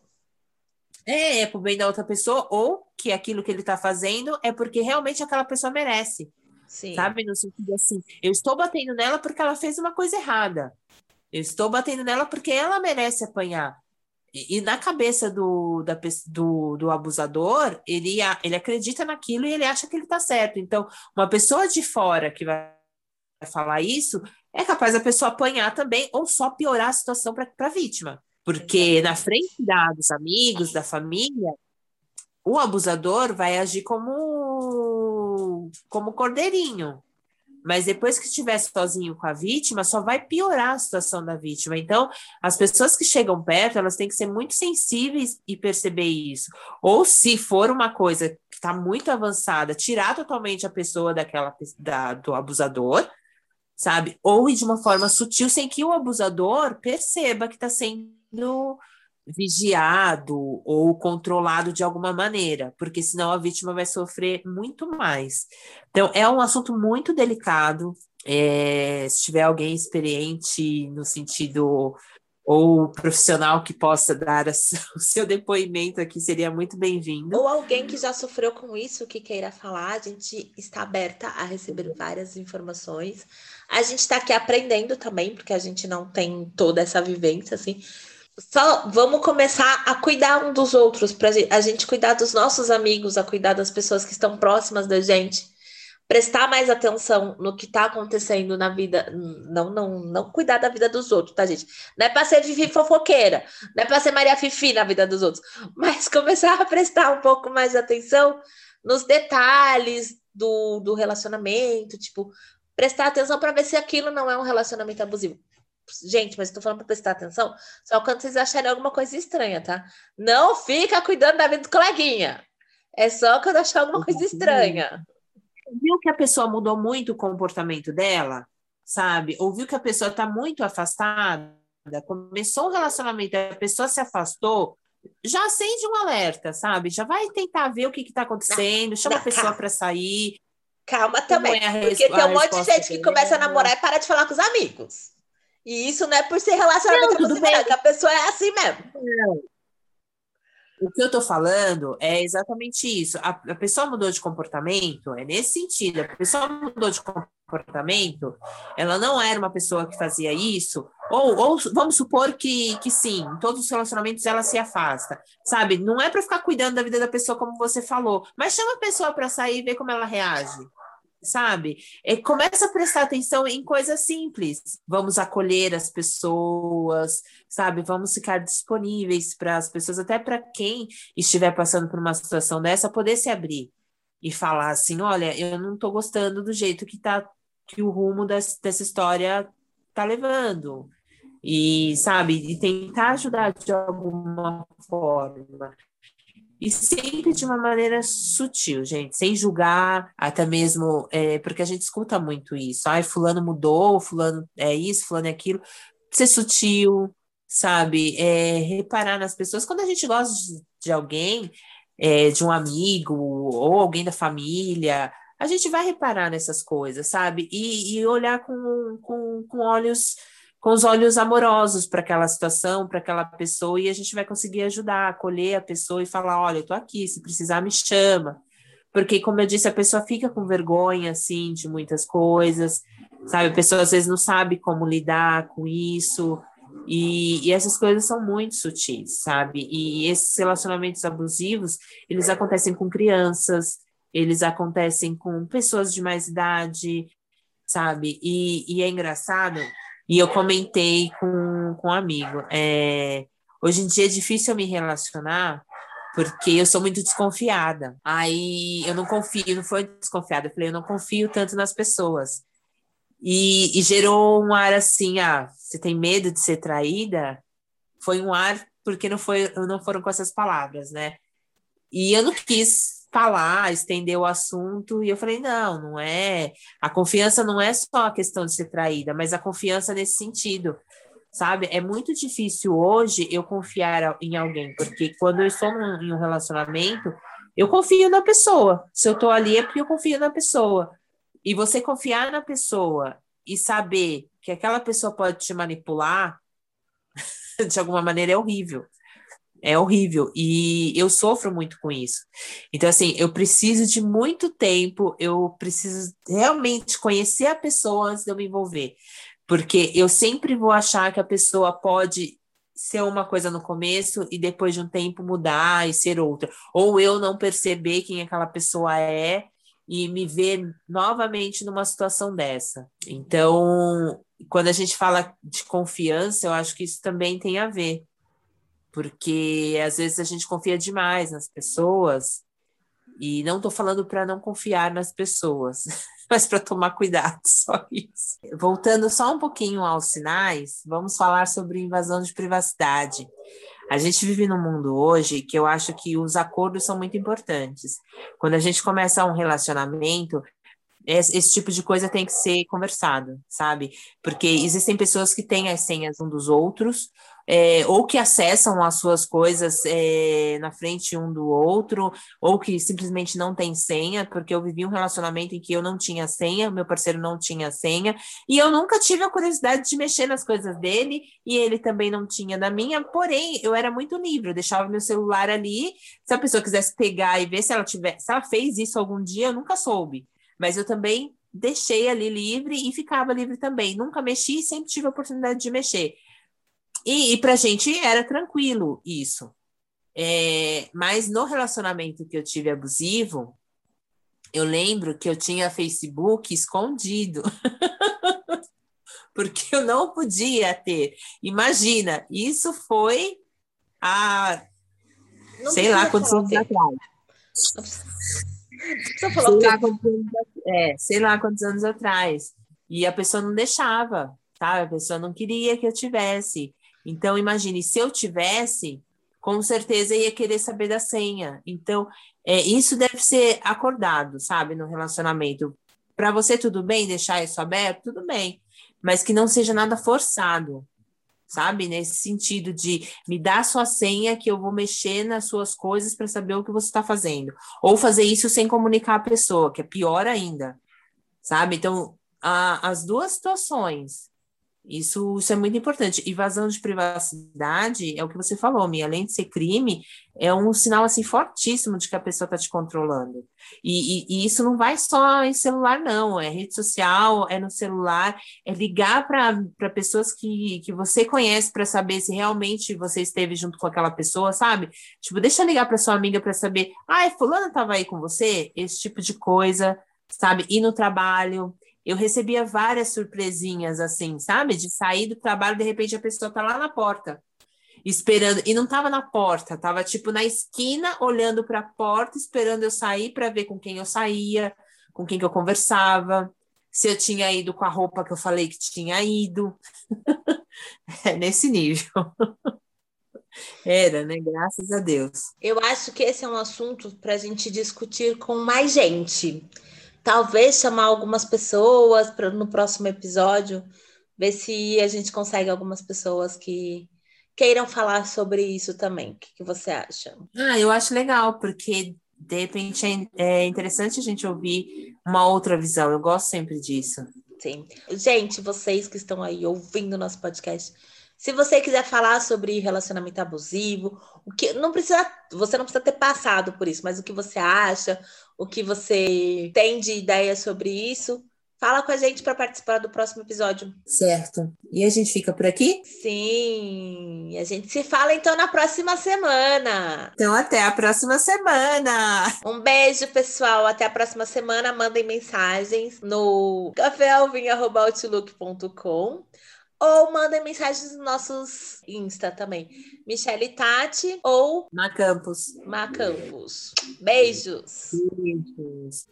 É, é para o bem da outra pessoa, ou que aquilo que ele está fazendo é porque realmente aquela pessoa merece. Sim. Sabe? No sentido assim, eu estou batendo nela porque ela fez uma coisa errada. Eu estou batendo nela porque ela merece apanhar. E, na cabeça do, da, do, do abusador, ele, ele acredita naquilo e ele acha que ele está certo. Então, uma pessoa de fora que vai falar isso, é capaz a pessoa apanhar também ou só piorar a situação para a vítima. Porque na frente da, dos amigos, da família, o abusador vai agir como, como cordeirinho. Mas depois que estiver sozinho com a vítima, só vai piorar a situação da vítima. Então, as pessoas que chegam perto, elas têm que ser muito sensíveis e perceber isso. Ou se for uma coisa que está muito avançada, tirar totalmente a pessoa daquela da, do abusador, sabe? Ou de uma forma sutil, sem que o abusador perceba que está sendo vigiado ou controlado de alguma maneira, porque senão a vítima vai sofrer muito mais. Então, é um assunto muito delicado. É, se tiver alguém experiente no sentido ou profissional que possa dar o seu depoimento aqui seria muito bem-vindo. Ou alguém que já sofreu com isso, que queira falar, a gente está aberta a receber várias informações. A gente está aqui aprendendo também, porque a gente não tem toda essa vivência, assim. Só vamos começar a cuidar um dos outros, para a gente cuidar dos nossos amigos, a cuidar das pessoas que estão próximas da gente prestar mais atenção no que está acontecendo na vida, não, não, não cuidar da vida dos outros, tá, gente? Não é para ser Fifi fofoqueira, não é para ser Maria Fifi na vida dos outros, mas começar a prestar um pouco mais atenção nos detalhes do, do relacionamento, tipo, prestar atenção para ver se aquilo não é um relacionamento abusivo. Gente, mas estou falando para prestar atenção só quando vocês acharem alguma coisa estranha, tá? Não fica cuidando da vida do coleguinha. É só quando achar alguma coisa estranha viu que a pessoa mudou muito o comportamento dela, sabe? Ouviu que a pessoa está muito afastada, começou um relacionamento, a pessoa se afastou, já acende um alerta, sabe? Já vai tentar ver o que está acontecendo, chama não, a pessoa para sair. Calma também, é porque tem um monte de gente que começa a namorar e para de falar com os amigos. E isso não é por ser relacionamento não, bem. a pessoa é assim mesmo. Não. O que eu estou falando é exatamente isso. A, a, pessoa mudou de comportamento, é nesse sentido. A pessoa mudou de comportamento, ela não era uma pessoa que fazia isso, ou, ou vamos supor que, que sim, em todos os relacionamentos ela se afasta, sabe? Não é para ficar cuidando da vida da pessoa, como você falou, mas chama a pessoa para sair e ver como ela reage sabe? É, começa a prestar atenção em coisas simples. Vamos acolher as pessoas, sabe? Vamos ficar disponíveis para as pessoas, até para quem estiver passando por uma situação dessa, poder se abrir e falar assim: olha, eu não estou gostando do jeito que tá que o rumo dessa, dessa história tá levando. E, sabe, e tentar ajudar de alguma forma. E sempre de uma maneira sutil, gente, sem julgar, até mesmo, é, porque a gente escuta muito isso. Ai, fulano mudou, fulano é isso, fulano é aquilo. Ser sutil, sabe? É, reparar nas pessoas. Quando a gente gosta de, alguém, é, de um amigo ou alguém da família, a gente vai reparar nessas coisas, sabe? E, e olhar com, com, com olhos com os olhos amorosos para aquela situação, para aquela pessoa, e a gente vai conseguir ajudar, acolher a pessoa e falar: olha, eu estou aqui, se precisar, me chama. Porque, como eu disse, a pessoa fica com vergonha, assim, de muitas coisas, sabe? A pessoa às vezes não sabe como lidar com isso, e, e essas coisas são muito sutis, sabe? E esses relacionamentos abusivos, eles acontecem com crianças, eles acontecem com pessoas de mais idade, sabe? E, e é engraçado e eu comentei com, com um amigo. É, hoje em dia é difícil eu me relacionar porque eu sou muito desconfiada. Aí eu não confio, não foi desconfiada, eu falei, eu não confio tanto nas pessoas. E, e, gerou um ar assim, ah, você tem medo de ser traída? Foi um ar porque não foi, não foram com essas palavras, né? E eu não quis falar, estender o assunto, e eu falei, não, não é, a confiança não é só a questão de ser traída, mas a confiança nesse sentido, sabe? É muito difícil hoje eu confiar em alguém, porque quando eu estou num, em um relacionamento, eu confio na pessoa, se eu estou ali é porque eu confio na pessoa, e você confiar na pessoa e saber que aquela pessoa pode te manipular, de alguma maneira é horrível, é horrível e eu sofro muito com isso. Então, assim, eu preciso de muito tempo, eu preciso realmente conhecer a pessoa antes de eu me envolver, porque eu sempre vou achar que a pessoa pode ser uma coisa no começo e depois de um tempo mudar e ser outra, ou eu não perceber quem aquela pessoa é e me ver novamente numa situação dessa. Então, quando a gente fala de confiança, eu acho que isso também tem a ver porque às vezes a gente confia demais nas pessoas, e não estou falando para não confiar nas pessoas, mas para tomar cuidado, só isso. Voltando só um pouquinho aos sinais, vamos falar sobre invasão de privacidade. A gente vive num mundo hoje que eu acho que os acordos são muito importantes. Quando a gente começa um relacionamento, esse tipo de coisa tem que ser conversado, sabe? Porque existem pessoas que têm as senhas um dos outros, é, ou que acessam as suas coisas é, na frente um do outro, ou que simplesmente não tem senha, porque eu vivi um relacionamento em que eu não tinha senha, meu parceiro não tinha senha, e eu nunca tive a curiosidade de mexer nas coisas dele, e ele também não tinha da minha, porém, eu era muito livre, eu deixava meu celular ali, se a pessoa quisesse pegar e ver se ela tiver, se ela fez isso algum dia, eu nunca soube. Mas eu também deixei ali livre e ficava livre também. Nunca mexi e sempre tive a oportunidade de mexer. E, e para a gente era tranquilo isso. É, mas no relacionamento que eu tive abusivo, eu lembro que eu tinha Facebook escondido. Porque eu não podia ter. Imagina, isso foi há não sei lá quantos anos atrás. Não sei lá, quantos anos, é, sei lá quantos anos atrás. E a pessoa não deixava, tá? A pessoa não queria que eu tivesse. Então, imagine, se eu tivesse, com certeza ia querer saber da senha. Então, é, isso deve ser acordado, sabe, no relacionamento. Para você, tudo bem deixar isso aberto? Tudo bem. Mas que não seja nada forçado, sabe? Nesse sentido de me dar sua senha que eu vou mexer nas suas coisas para saber o que você está fazendo. Ou fazer isso sem comunicar a pessoa, que é pior ainda, sabe? Então, a, as duas situações isso, isso é muito importante. E vazão de privacidade é o que você falou, Mi, além de ser crime, é um sinal assim fortíssimo de que a pessoa está te controlando. E, e, e, isso não vai só em celular, não. É rede social, é no celular, é ligar para pessoas que, que você conhece para saber se realmente você esteve junto com aquela pessoa, sabe? Tipo, deixa eu ligar para sua amiga para saber, ah, fulana estava aí com você? Esse tipo de coisa, sabe? Ir no trabalho eu recebia várias surpresinhas assim, sabe? De sair do trabalho, de repente a pessoa tá lá na porta, esperando, e não tava na porta, tava tipo na esquina, olhando para a porta, esperando eu sair para ver com quem eu saía, com quem que eu conversava, se eu tinha ido com a roupa que eu falei que tinha ido. é nesse nível. Era, né? Graças a Deus. Eu acho que esse é um assunto para a gente discutir com mais gente talvez chamar algumas pessoas para no próximo episódio, ver se a gente consegue algumas pessoas que queiram falar sobre isso também. O que, que você acha? Ah, eu acho legal, porque de repente é, é interessante a gente ouvir uma outra visão. Eu gosto sempre disso. Sim. Gente, vocês que estão aí ouvindo nosso podcast, se você quiser falar sobre relacionamento abusivo, o que não precisa, você não precisa ter passado por isso, mas o que você acha, o que você tem de ideia sobre isso, fala com a gente para participar do próximo episódio. Certo. E a gente fica por aqui? Sim. A gente se fala então na próxima semana. Então até a próxima semana. Um beijo, pessoal. Até a próxima semana. Mandem mensagens no caféalvin.outlook.com ou mandem mensagens nos nossos Insta também. Michele Tati ou Macampos. Macampos. Beijos. Beijos.